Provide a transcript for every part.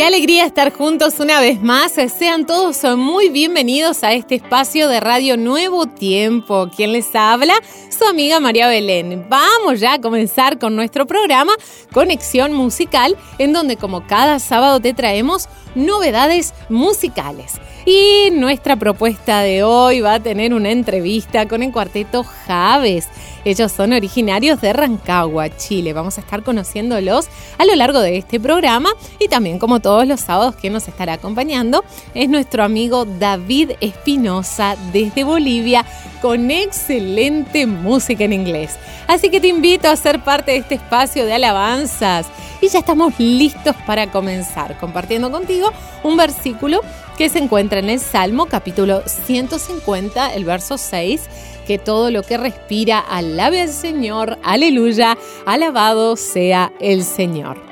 Qué alegría estar juntos una vez más. Sean todos muy bienvenidos a este espacio de Radio Nuevo Tiempo. ¿Quién les habla? Su amiga María Belén. Vamos ya a comenzar con nuestro programa Conexión Musical, en donde como cada sábado te traemos novedades musicales. Y nuestra propuesta de hoy va a tener una entrevista con el cuarteto Javes. Ellos son originarios de Rancagua, Chile. Vamos a estar conociéndolos a lo largo de este programa y también como todos los sábados que nos estará acompañando es nuestro amigo David Espinosa desde Bolivia con excelente música en inglés. Así que te invito a ser parte de este espacio de alabanzas y ya estamos listos para comenzar compartiendo contigo un versículo que se encuentra en el Salmo capítulo 150, el verso 6 que todo lo que respira alabe al Señor, aleluya, alabado sea el Señor.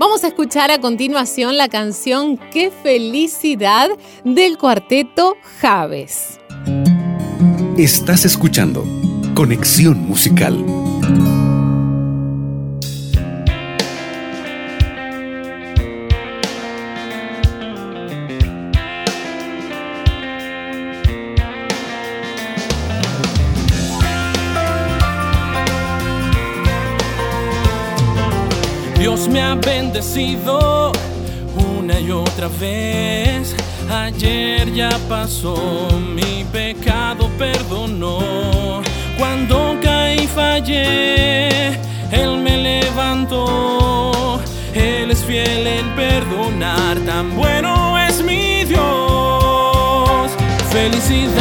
Vamos a escuchar a continuación la canción Qué felicidad del cuarteto Javes. Estás escuchando Conexión Musical. Me ha bendecido una y otra vez. Ayer ya pasó, mi pecado perdonó. Cuando caí fallé, Él me levantó. Él es fiel en perdonar, tan bueno es mi Dios. Felicidad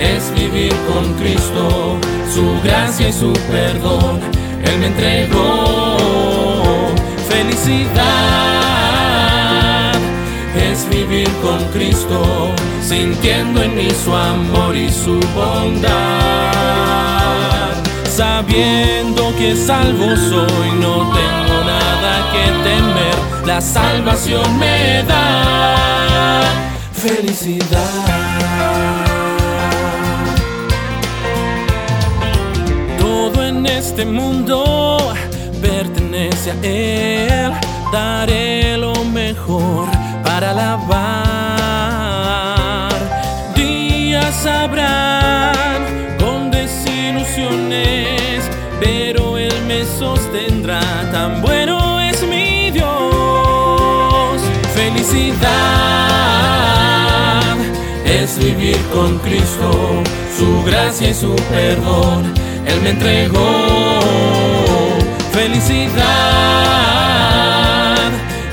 es vivir con Cristo, su gracia y su perdón. Él me entregó felicidad. Es vivir con Cristo, sintiendo en mí su amor y su bondad. Sabiendo que salvo soy, no tengo nada que temer. La salvación me da felicidad. Este mundo pertenece a Él. Daré lo mejor para alabar. Días habrán con desilusiones, pero Él me sostendrá. Tan bueno es mi Dios. Felicidad es vivir con Cristo, su gracia y su perdón. Él me entregó felicidad.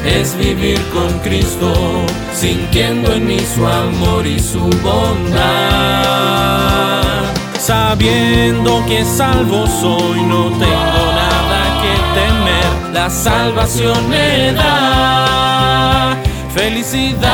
Es vivir con Cristo, sintiendo en mí su amor y su bondad. Sabiendo que salvo soy, no tengo nada que temer. La salvación me da felicidad.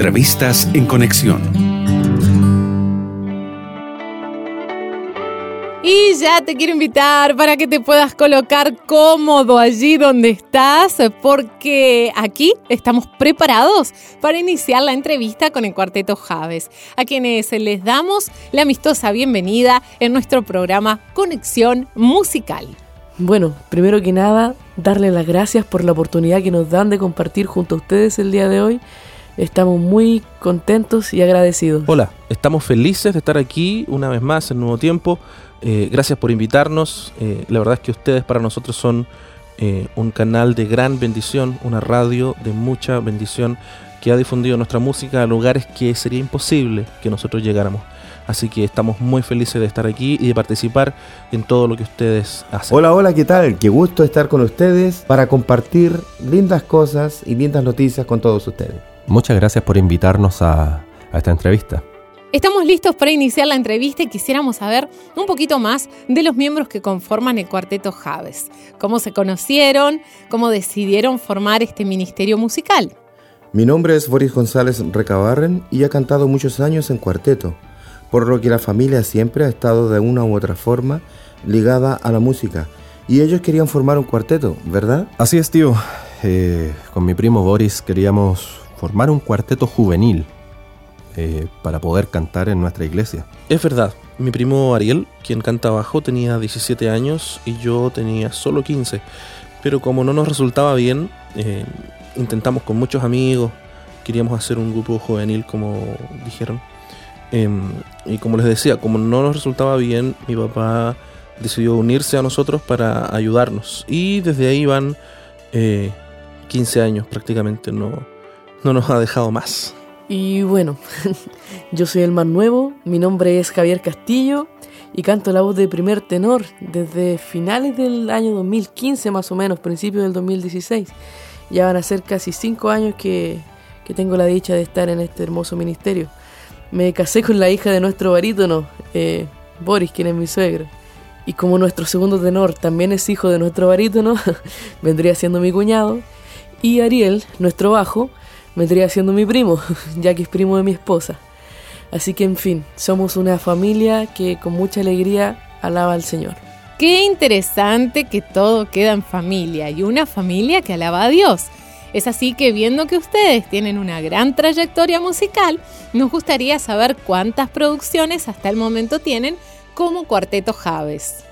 Entrevistas en conexión. Y ya te quiero invitar para que te puedas colocar cómodo allí donde estás, porque aquí estamos preparados para iniciar la entrevista con el Cuarteto Javes, a quienes les damos la amistosa bienvenida en nuestro programa Conexión Musical. Bueno, primero que nada, darle las gracias por la oportunidad que nos dan de compartir junto a ustedes el día de hoy. Estamos muy contentos y agradecidos. Hola, estamos felices de estar aquí una vez más en Nuevo Tiempo eh, gracias por invitarnos. Eh, la verdad es que ustedes para nosotros son eh, un canal de gran bendición, una radio de mucha bendición que ha difundido nuestra música a lugares que sería imposible que nosotros llegáramos. Así que estamos muy felices de estar aquí y de participar en todo lo que ustedes hacen. Hola, hola, ¿qué tal? Qué gusto estar con ustedes para compartir lindas cosas y lindas noticias con todos ustedes. Muchas gracias por invitarnos a esta entrevista. Estamos listos para iniciar la entrevista y quisiéramos saber un poquito más de los miembros que conforman el cuarteto Javes. ¿Cómo se conocieron? ¿Cómo decidieron formar este ministerio musical? Mi nombre es Boris González Recabarren y he cantado muchos años en cuarteto, por lo que la familia siempre ha estado de una u otra forma ligada a la música. Y ellos querían formar un cuarteto, ¿verdad? Así es, tío. Eh, con mi primo Boris queríamos formar un cuarteto juvenil eh, para poder cantar en nuestra iglesia. Es verdad, mi primo Ariel, quien canta bajo, tenía 17 años y yo tenía solo 15. Pero como no nos resultaba bien, eh, intentamos con muchos amigos, queríamos hacer un grupo juvenil como dijeron. Em, y como les decía, como no nos resultaba bien, mi papá decidió unirse a nosotros para ayudarnos. Y desde ahí van 15 eh, años prácticamente, no, no nos ha dejado más. Y bueno, yo soy el más nuevo, mi nombre es Javier Castillo y canto la voz de primer tenor desde finales del año 2015 más o menos, principios del 2016. Ya van a ser casi cinco años que, tengo la dicha de estar en este hermoso ministerio. Me casé con la hija de nuestro barítono, eh, Boris, quien es mi suegro. Y como nuestro segundo tenor también es hijo de nuestro barítono, vendría siendo mi cuñado. Y Ariel, nuestro bajo, vendría siendo mi primo, ya que es primo de mi esposa. Así que en fin, somos una familia que con mucha alegría alaba al Señor. Qué interesante que todo queda en familia y una familia que alaba a Dios. Es así que viendo que ustedes tienen una gran trayectoria musical, nos gustaría saber cuántas producciones hasta el momento tienen como Cuarteto Javes.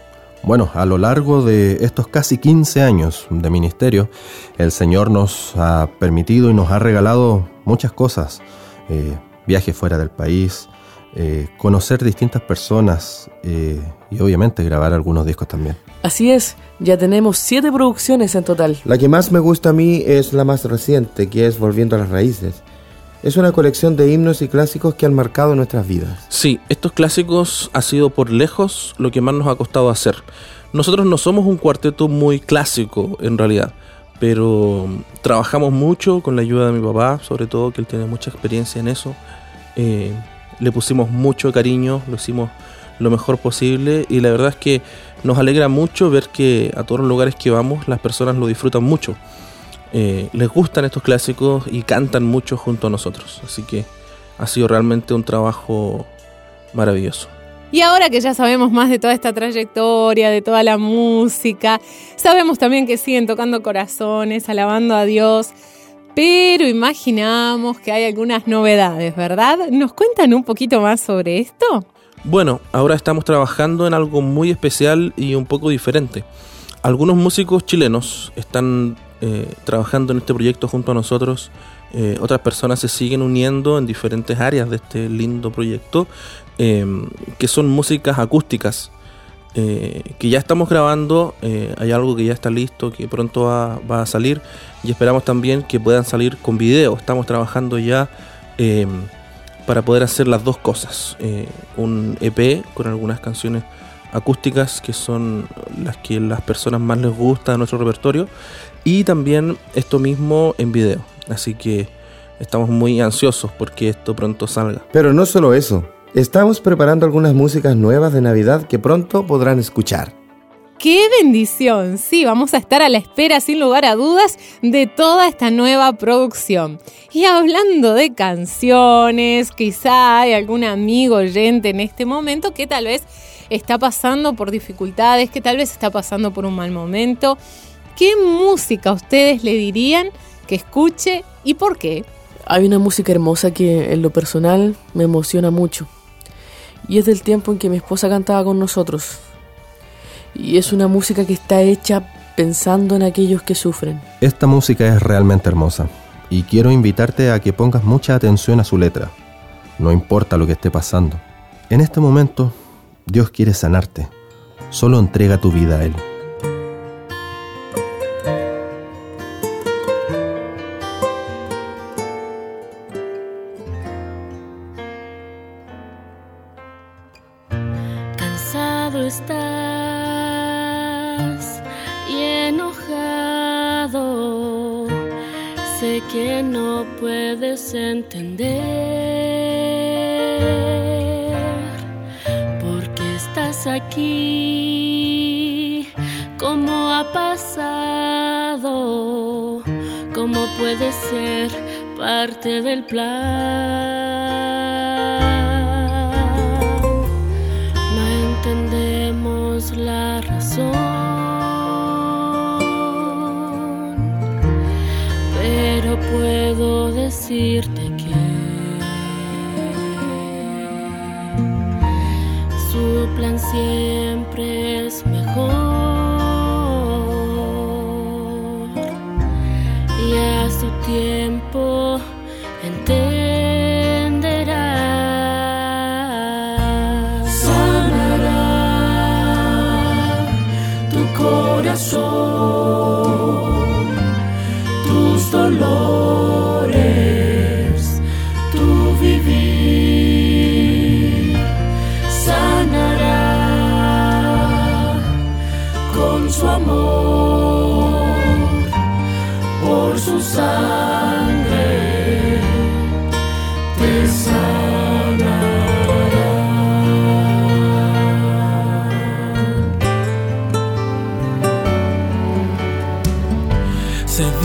Bueno, a lo largo de estos casi 15 años de ministerio, el Señor nos ha permitido y nos ha regalado muchas cosas. Eh, viajes fuera del país, eh, conocer distintas personas eh, y obviamente grabar algunos discos también. Así es, ya tenemos siete producciones en total. La que más me gusta a mí es la más reciente, que es Volviendo a las Raíces. Es una colección de himnos y clásicos que han marcado nuestras vidas. Sí, estos clásicos ha sido por lejos lo que más nos ha costado hacer. Nosotros no somos un cuarteto muy clásico en realidad, pero trabajamos mucho con la ayuda de mi papá, sobre todo que él tiene mucha experiencia en eso. Eh, le pusimos mucho cariño, lo hicimos lo mejor posible y la verdad es que nos alegra mucho ver que a todos los lugares que vamos las personas lo disfrutan mucho. Eh, les gustan estos clásicos y cantan mucho junto a nosotros. Así que ha sido realmente un trabajo maravilloso. Y ahora que ya sabemos más de toda esta trayectoria, de toda la música, sabemos también que siguen tocando corazones, alabando a Dios, pero imaginamos que hay algunas novedades, ¿verdad? ¿Nos cuentan un poquito más sobre esto? Bueno, ahora estamos trabajando en algo muy especial y un poco diferente. Algunos músicos chilenos están eh, trabajando en este proyecto junto a nosotros. Eh, otras personas se siguen uniendo en diferentes áreas de este lindo proyecto, em, que son músicas acústicas, eh, que ya estamos grabando, hay algo que ya está listo, que pronto va, a salir, y esperamos también que puedan salir con video. Estamos trabajando ya em, para poder hacer las dos cosas, un EP con algunas canciones acústicas que son las que las personas más les gusta de nuestro repertorio y también esto mismo en video. Así que estamos muy ansiosos porque esto pronto salga. Pero no solo eso, estamos preparando algunas músicas nuevas de Navidad que pronto podrán escuchar. ¡Qué bendición! Sí, vamos a estar a la espera sin lugar a dudas de toda esta nueva producción. Y hablando de canciones, quizá hay algún amigo oyente en este momento que tal vez está pasando por dificultades, que tal vez está pasando por un mal momento. ¿Qué música ustedes le dirían que escuche y por qué? Hay una música hermosa que en lo personal me emociona mucho. Y es del tiempo en que mi esposa cantaba con nosotros. Y es una música que está hecha pensando en aquellos que sufren. Esta música es realmente hermosa y quiero invitarte a que pongas mucha atención a su letra. No importa lo que esté pasando. En este momento, Dios quiere sanarte. Solo entrega tu vida a Él. Sé que no puedes entender por qué estás aquí, cómo ha pasado, cómo puedes ser parte del plan. Puedo decirte que su plan siempre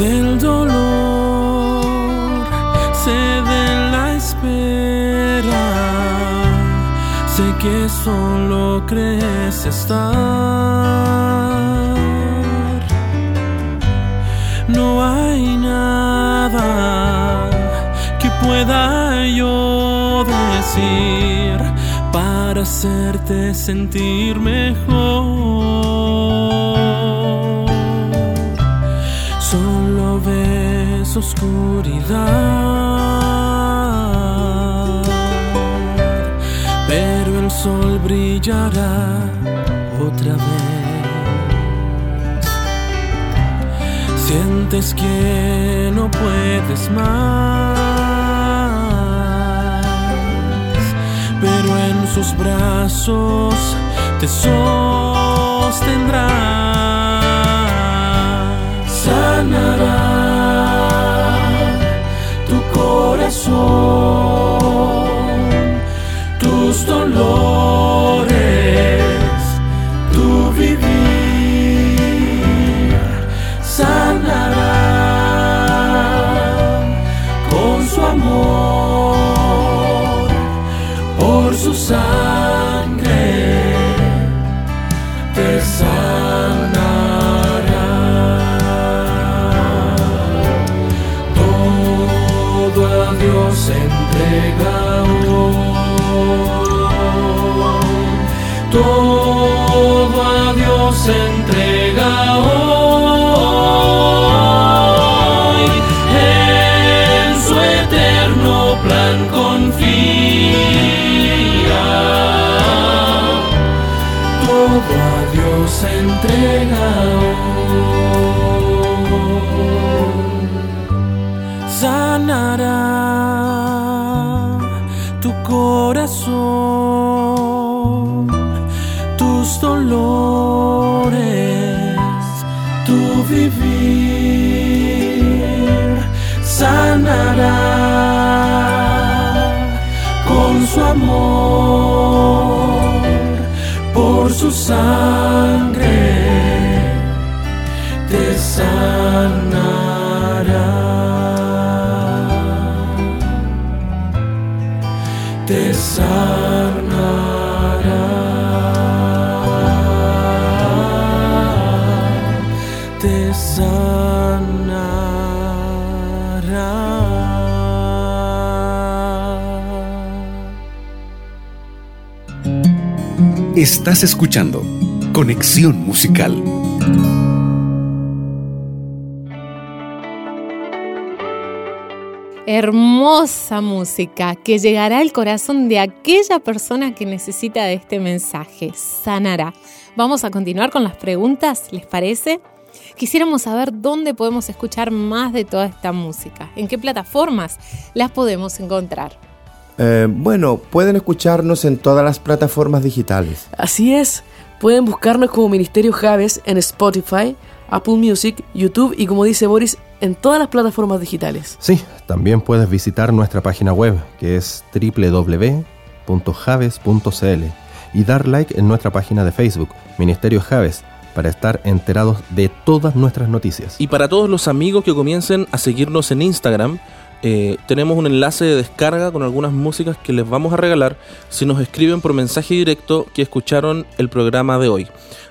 del dolor, sé de la espera, sé que solo crees estar. No hay nada que pueda yo decir para hacerte sentir mejor oscuridad, pero el sol brillará otra vez. Sientes que no puedes más, pero en sus brazos te sostendrá sanará corazón, tus dolores, tu vivir, sanará con su amor, por su sangre, Dios entrega hoy. Todo a Dios entrega hoy. En su eterno plan confía. Todo a Dios entrega hoy Estás escuchando Conexión Musical. Hermosa música que llegará al corazón de aquella persona que necesita de este mensaje. Sanará. Vamos a continuar con las preguntas, ¿les parece? Quisiéramos saber dónde podemos escuchar más de toda esta música, en qué plataformas las podemos encontrar. Eh, bueno, pueden escucharnos en todas las plataformas digitales. Así es, pueden buscarnos como Ministerio Javes en Spotify, Apple Music, YouTube y como dice Boris, en todas las plataformas digitales. Sí, también puedes visitar nuestra página web que es www.javes.cl y dar like en nuestra página de Facebook, Ministerio Javes, para estar enterados de todas nuestras noticias. Y para todos los amigos que comiencen a seguirnos en Instagram, eh, tenemos un enlace de descarga con algunas músicas que les vamos a regalar si nos escriben por mensaje directo que escucharon el programa de hoy.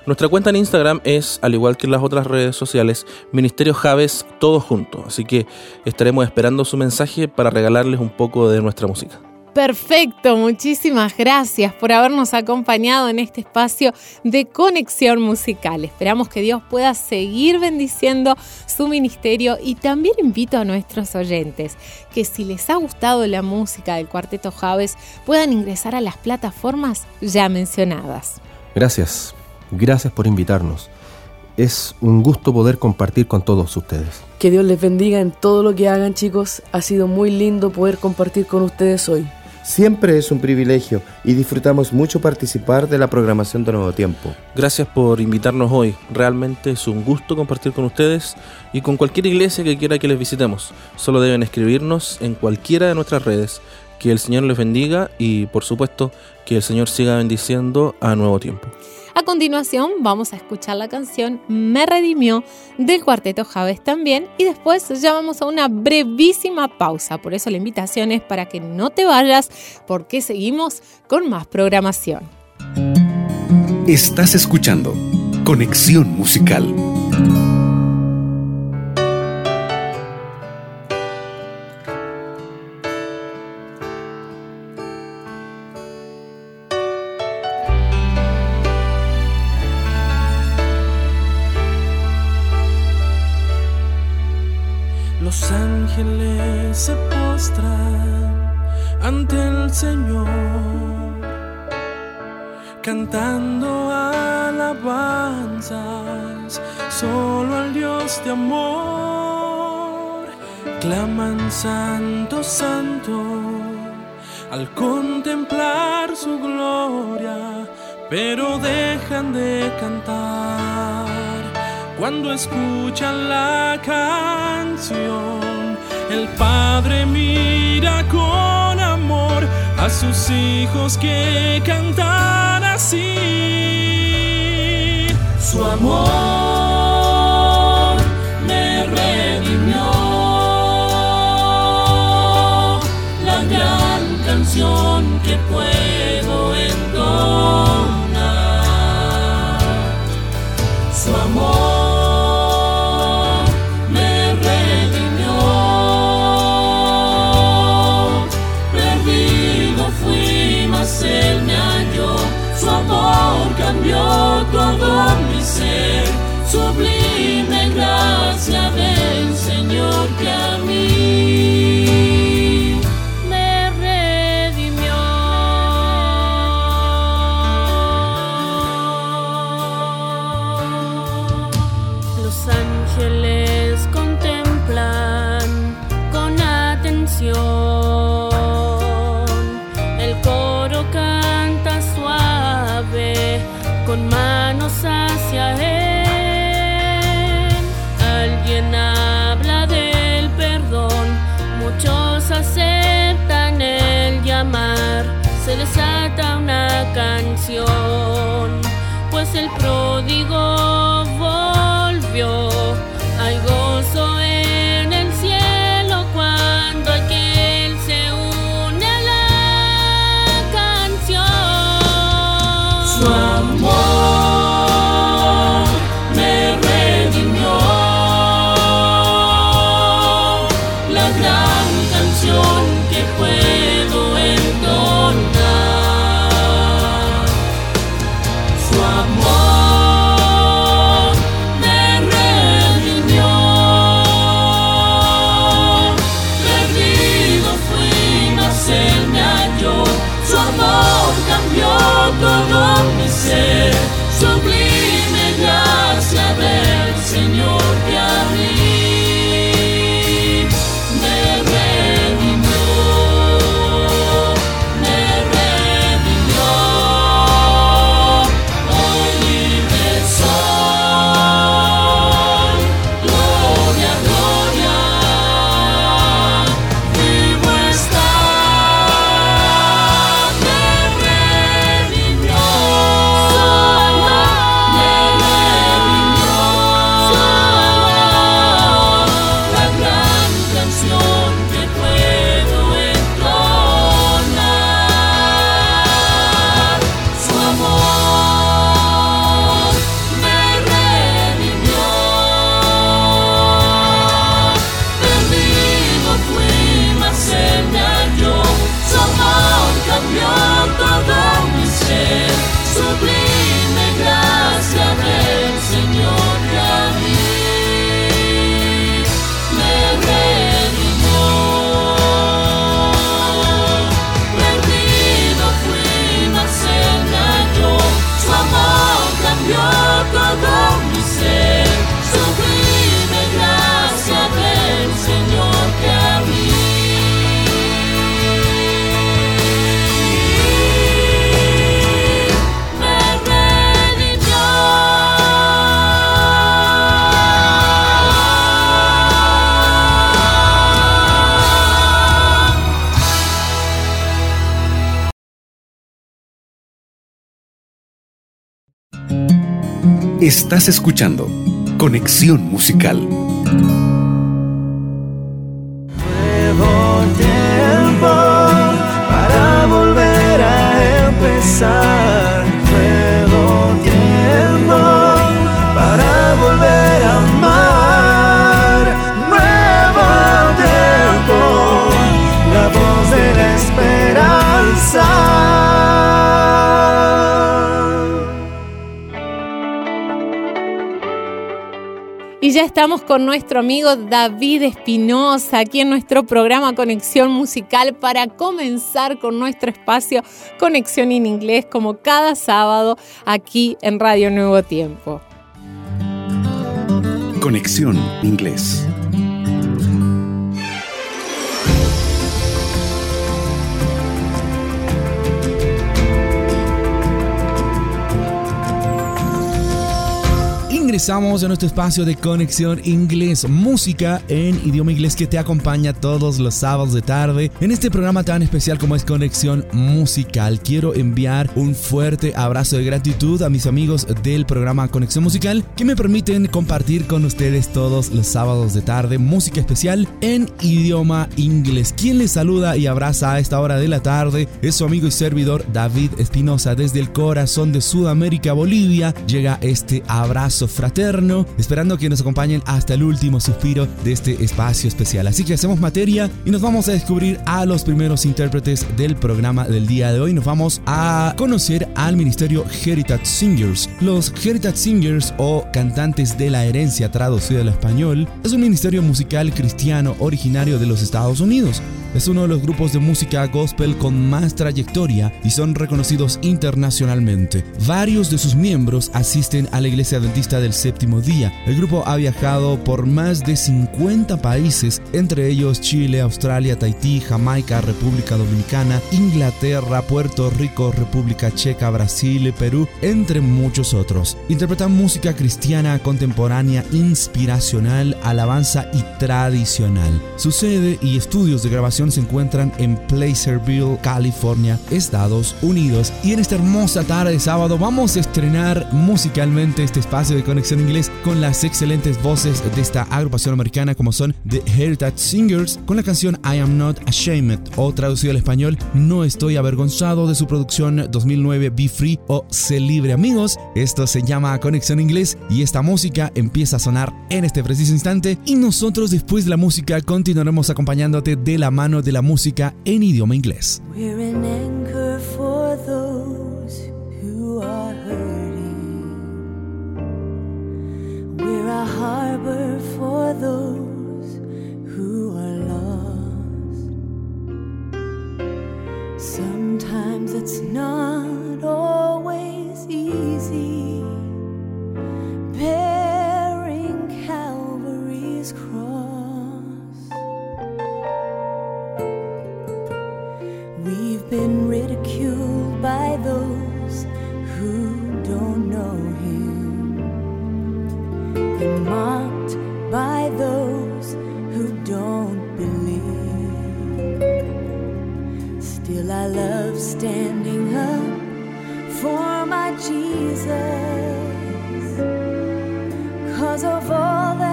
Nuestra cuenta en Instagram es, al igual que en las otras redes sociales, Ministerio Javes, todos juntos. Así que estaremos esperando su mensaje para regalarles un poco de nuestra música. Perfecto, muchísimas gracias por habernos acompañado en este espacio de conexión musical. Esperamos que Dios pueda seguir bendiciendo su ministerio y también invito a nuestros oyentes que si les ha gustado la música del Cuarteto Javes puedan ingresar a las plataformas ya mencionadas. Gracias, gracias por invitarnos. Es un gusto poder compartir con todos ustedes. Que Dios les bendiga en todo lo que hagan chicos. Ha sido muy lindo poder compartir con ustedes hoy. Siempre es un privilegio y disfrutamos mucho participar de la programación de Nuevo Tiempo. Gracias por invitarnos hoy. Realmente es un gusto compartir con ustedes y con cualquier iglesia que quiera que les visitemos. Solo deben escribirnos en cualquiera de nuestras redes. Que el Señor les bendiga y por supuesto que el Señor siga bendiciendo a Nuevo Tiempo. A continuación vamos a escuchar la canción Me Redimió del Cuarteto Javes también y después ya vamos a una brevísima pausa. Por eso la invitación es para que no te vayas porque seguimos con más programación. Estás escuchando Conexión Musical. Ángeles se postran ante el Señor, cantando alabanzas solo al Dios de amor. Claman santo, santo al contemplar su gloria, pero dejan de cantar cuando escuchan la canción. El Padre mira con amor a sus hijos que cantan así. Su amor Se les ata una canción, Estás escuchando Conexión Musical. Nuevo tiempo para volver a empezar. Nuevo tiempo para volver a amar. Nuevo tiempo, la voz de la esperanza. Ya estamos con nuestro amigo David Espinosa aquí en nuestro programa Conexión Musical para comenzar con nuestro espacio Conexión en Inglés como cada sábado aquí en Radio Nuevo Tiempo. Conexión Inglés. Ingresamos a nuestro espacio de conexión inglés, música en idioma inglés que te acompaña todos los sábados de tarde. En este programa tan especial como es Conexión Musical, quiero enviar un fuerte abrazo de gratitud a mis amigos del programa Conexión Musical que me permiten compartir con ustedes todos los sábados de tarde música especial en idioma inglés. Quien les saluda y abraza a esta hora de la tarde es su amigo y servidor David Espinosa desde el corazón de Sudamérica, Bolivia. Llega este abrazo fraterno, esperando que nos acompañen hasta el último suspiro de este espacio especial. Así que hacemos materia y nos vamos a descubrir a los primeros intérpretes del programa del día de hoy. Nos vamos a conocer al Ministerio Heritage Singers. Los Heritage Singers o cantantes de la herencia traducido al español es un ministerio musical cristiano originario de los Estados Unidos. Es uno de los grupos de música gospel con más trayectoria y son reconocidos internacionalmente. Varios de sus miembros asisten a la iglesia adventista del séptimo día. El grupo ha viajado por más de 50 países, entre ellos Chile, Australia, Tahití, Jamaica, República Dominicana, Inglaterra, Puerto Rico, República Checa, Brasil, Perú, entre muchos otros. Interpretan música cristiana contemporánea, inspiracional, alabanza y tradicional. Su sede y estudios de grabación se encuentran en Placerville, California, Estados Unidos. Y en esta hermosa tarde de sábado vamos a estrenar musicalmente este espacio de conexión inglés con las excelentes voces de esta agrupación americana como son The Heritage Singers con la canción I Am Not Ashamed o traducido al español No estoy avergonzado de su producción 2009 Be Free o Sé Libre amigos. Esto se llama Conexión Inglés y esta música empieza a sonar en este preciso instante y nosotros después de la música continuaremos acompañándote de la mano de la música en idioma inglés. Those who are lost. Sometimes it's not always I love standing up for my Jesus, cause of all that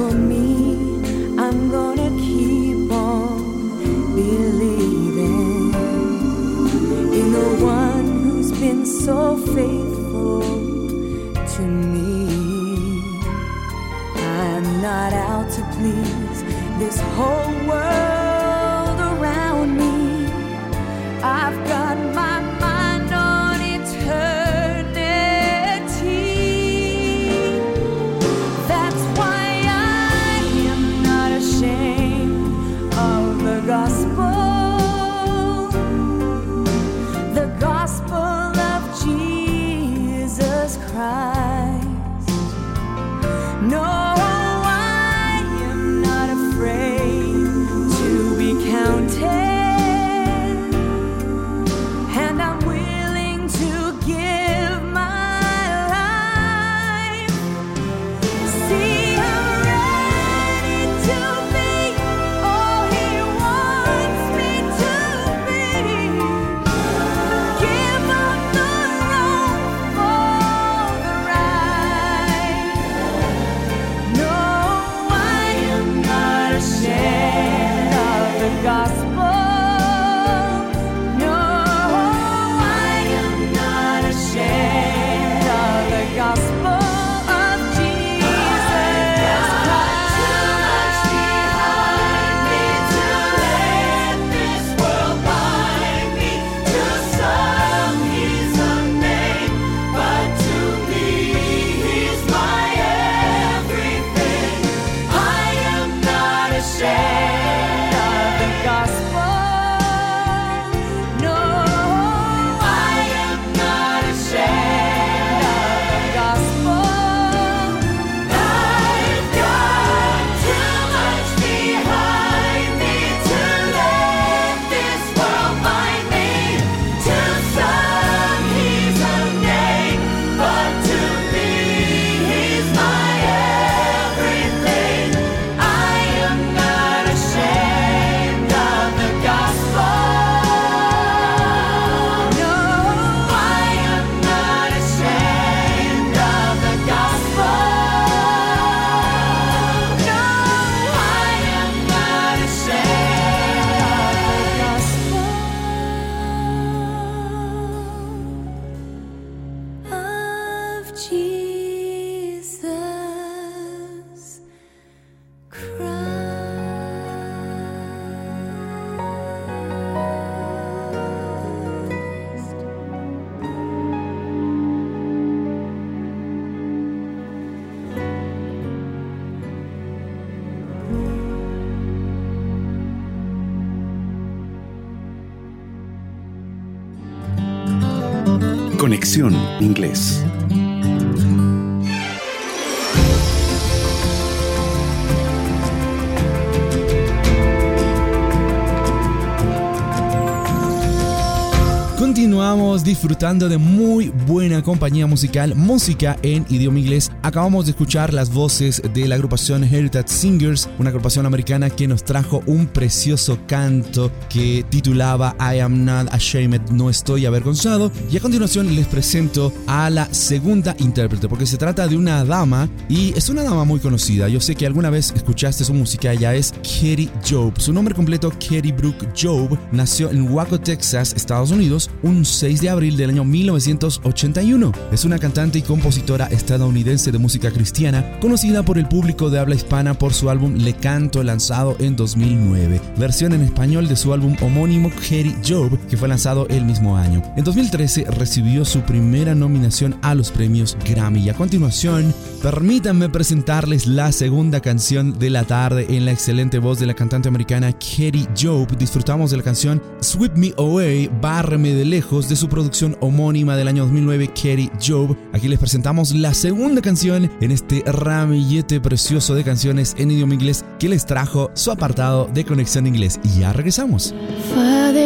for me, I'm gonna keep on believing in the one who's been so faithful to me. Conexión Inglés. Continuamos disfrutando de muy buena compañía musical, música en idioma inglés. Acabamos de escuchar las voces de la agrupación Heritage Singers, una agrupación americana que nos trajo un precioso canto que titulaba I am not ashamed, no estoy avergonzado. Y a continuación les presento a la segunda intérprete, porque se trata de una dama y es una dama muy conocida. Yo sé que alguna vez escuchaste su música, ella es Katie Job. Su nombre completo, Katie Brooke Job, nació en Waco, Texas, Estados Unidos, un 6 de abril del año 1981. Es una cantante y compositora estadounidense de música cristiana, conocida por el público de habla hispana por su álbum Le Canto lanzado en 2009, versión en español de su álbum homónimo Kerry Job, que fue lanzado el mismo año. En 2013 recibió su primera nominación a los premios Grammy y a continuación, permítanme presentarles la segunda canción de la tarde en la excelente voz de la cantante americana Kerry Job. Disfrutamos de la canción Sweep Me Away, Bárreme de lejos de su producción homónima del año 2009, Kerry Job. Aquí les presentamos la segunda canción en este ramillete precioso de canciones en idioma inglés que les trajo su apartado de Conexión Inglés. Y ya regresamos. Father.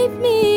Keep me.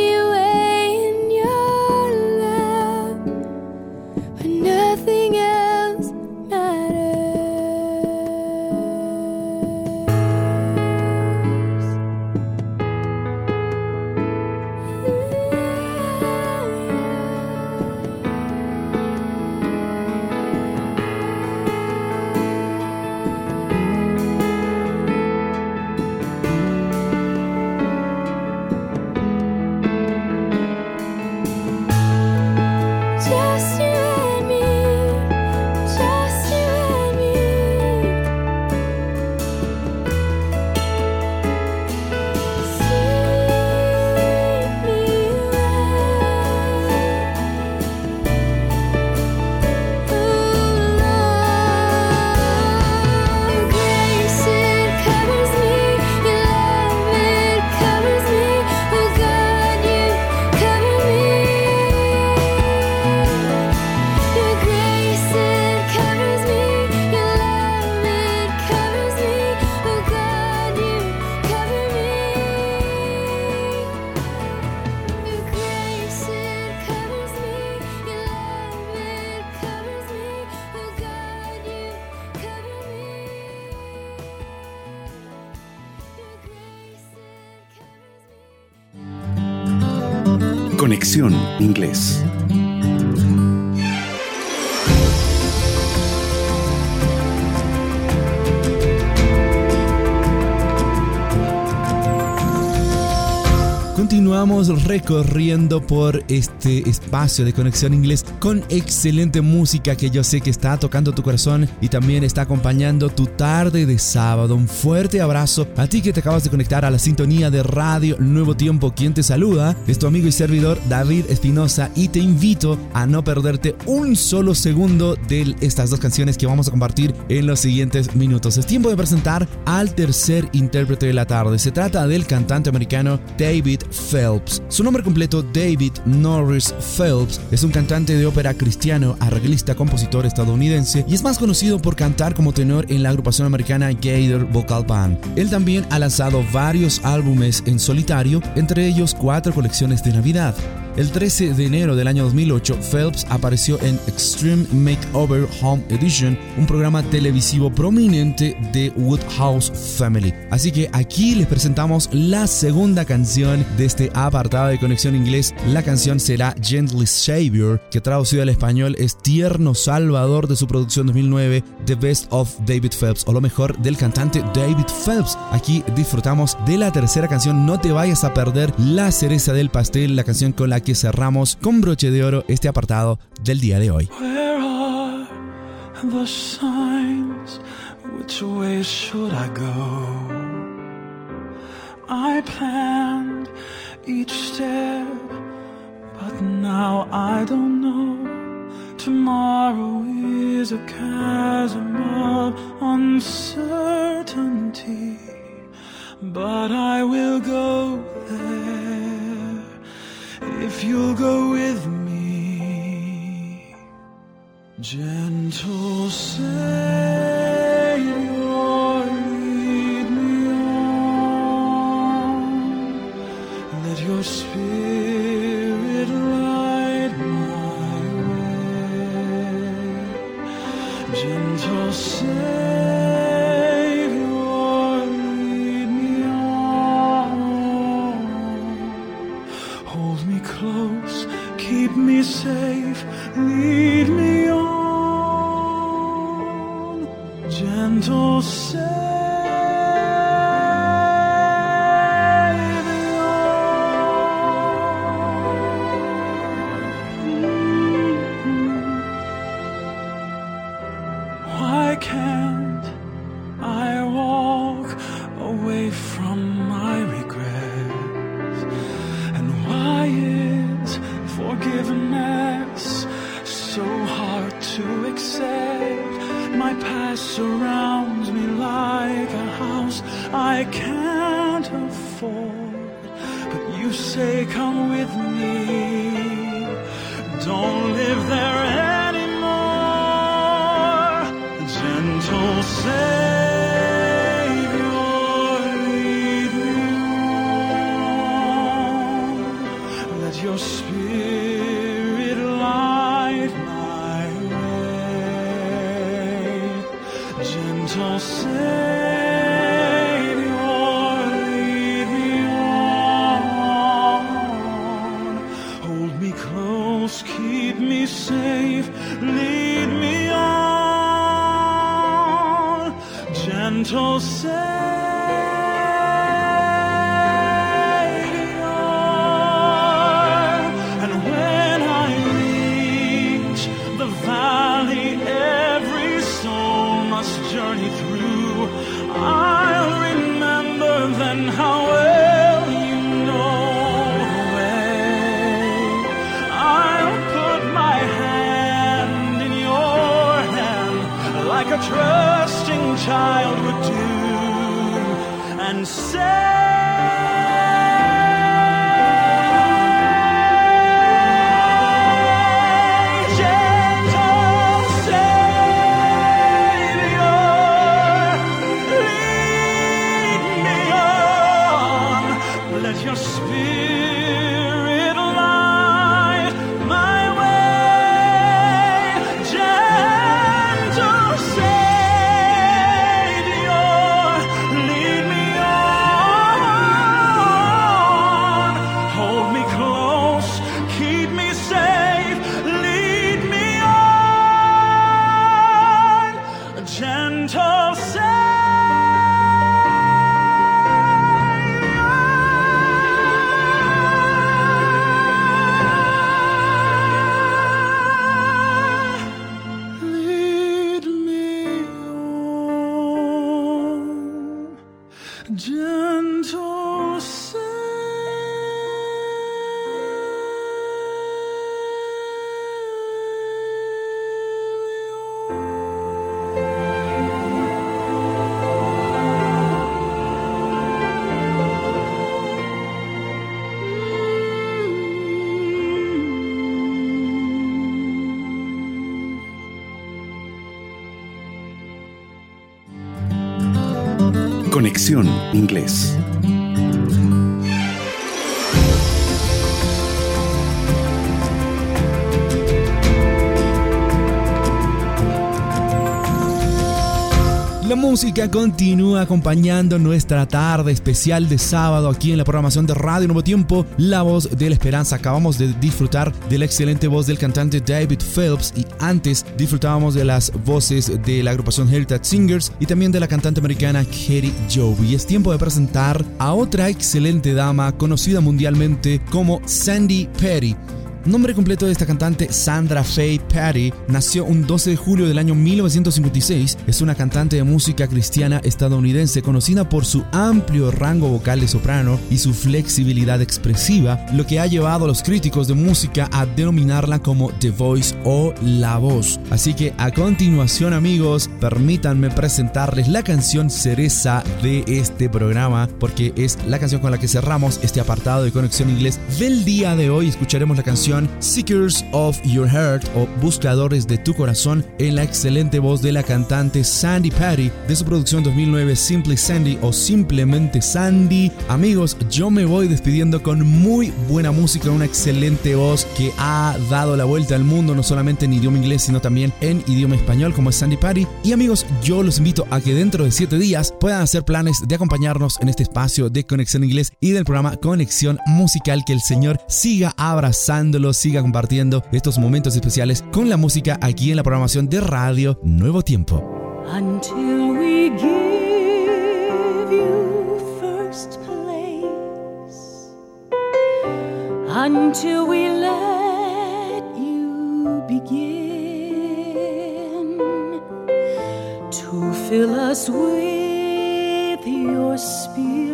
Continuamos recorriendo por este espacio de conexión inglés con excelente música que yo sé que está tocando tu corazón y también está acompañando tu tarde de sábado. Un fuerte abrazo a ti que te acabas de conectar a la sintonía de Radio Nuevo Tiempo. Quien te saluda es tu amigo y servidor David Espinosa y te invito a no perderte un solo segundo de estas dos canciones que vamos a compartir en los siguientes minutos. Es tiempo de presentar al tercer intérprete de la tarde. Se trata del cantante americano David Phelps. Su nombre completo, David Norris Phelps, es un cantante de ópera cristiano, arreglista, compositor estadounidense y es más conocido por cantar como tenor en la agrupación americana Gator Vocal Band. Él también ha lanzado varios álbumes en solitario, entre ellos cuatro colecciones de Navidad. El 13 de enero del año 2008, Phelps apareció en Extreme Makeover Home Edition, un programa televisivo prominente de Woodhouse Family. Así que aquí les presentamos la segunda canción de este apartado de conexión inglés. La canción será Gently Savior, que traducido al español es Tierno Salvador de su producción 2009, The Best of David Phelps, o lo mejor del cantante David Phelps. Aquí disfrutamos de la tercera canción, no te vayas a perder la cereza del pastel, la canción con la que cerramos con broche de oro este apartado del día de hoy. Each step, but now I don't know. Tomorrow is a chasm of uncertainty, but I will go there if you'll go with me. Gentle Savior, I can't afford. But you say, Come with me. Don't live there música continúa acompañando nuestra tarde especial de sábado aquí en la programación de Radio Nuevo Tiempo, La Voz de la Esperanza. Acabamos de disfrutar de la excelente voz del cantante David Phelps y antes disfrutábamos de las voces de la agrupación Heritage Singers y también de la cantante americana Katie Joe. Es tiempo de presentar a otra excelente dama conocida mundialmente como Sandy Petty. Nombre completo de esta cantante, Sandra Faye Patty, nació un 12 de julio del año 1956. Es una cantante de música cristiana estadounidense conocida por su amplio rango vocal de soprano y su flexibilidad expresiva, lo que ha llevado a los críticos de música a denominarla como The Voice o La Voz. Así que a continuación, amigos, permítanme presentarles la canción cereza de este programa, porque es la canción con la que cerramos este apartado de conexión inglés del día de hoy. Escucharemos la canción Seekers of Your Heart o Buscadores de tu Corazón en la excelente voz de la cantante Sandy Patty de su producción 2009 Simply Sandy o simplemente Sandy. Amigos, yo me voy despidiendo con muy buena música, una excelente voz que ha dado la vuelta al mundo no solamente en idioma inglés sino también en idioma español como es Sandy Patty. Y amigos, yo los invito a que dentro de 7 días puedan hacer planes de acompañarnos en este espacio de Conexión Inglés y del programa Conexión Musical que el Señor siga abrazándolo, siga compartiendo estos momentos especiales con la música aquí en la programación de Radio Nuevo Tiempo. until we give you first place, until we let you begin to fill us with your spirit,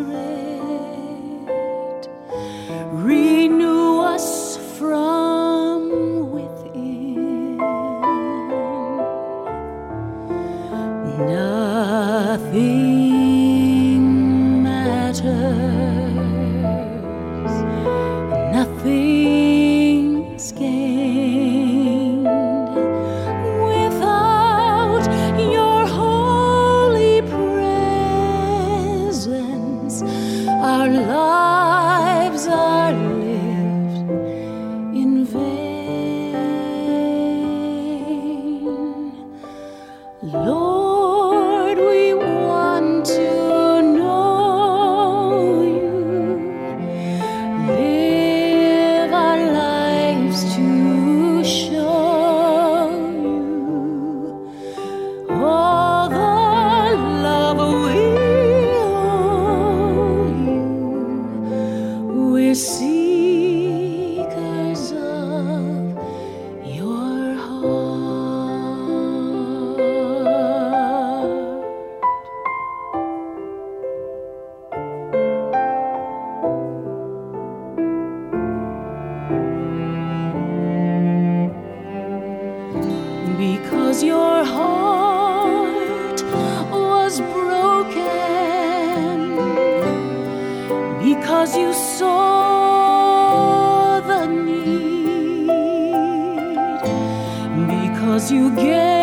Because your heart was broken. Because you saw the need, because you gave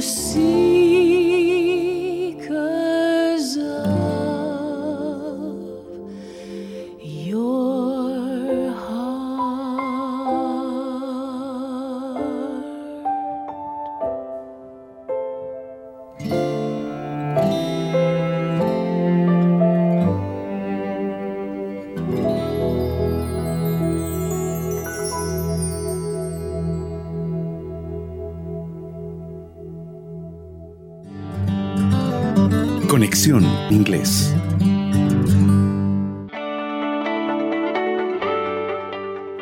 see. Inglés.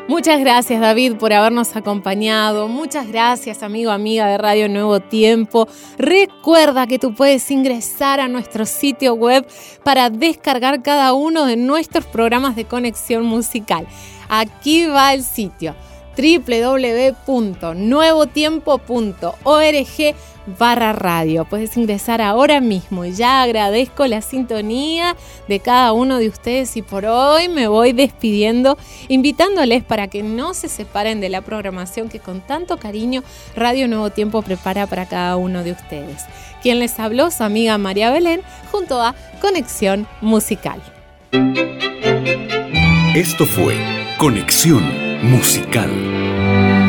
Muchas gracias David por habernos acompañado. Muchas gracias amigo, amiga de Radio Nuevo Tiempo. Recuerda que tú puedes ingresar a nuestro sitio web para descargar cada uno de nuestros programas de conexión musical. Aquí va el sitio www.nuevotiempo.org barra radio. Puedes ingresar ahora mismo y ya agradezco la sintonía de cada uno de ustedes y por hoy me voy despidiendo invitándoles para que no se separen de la programación que con tanto cariño Radio Nuevo Tiempo prepara para cada uno de ustedes. Quien les habló, su amiga María Belén, junto a Conexión Musical. Esto fue Conexión Musical.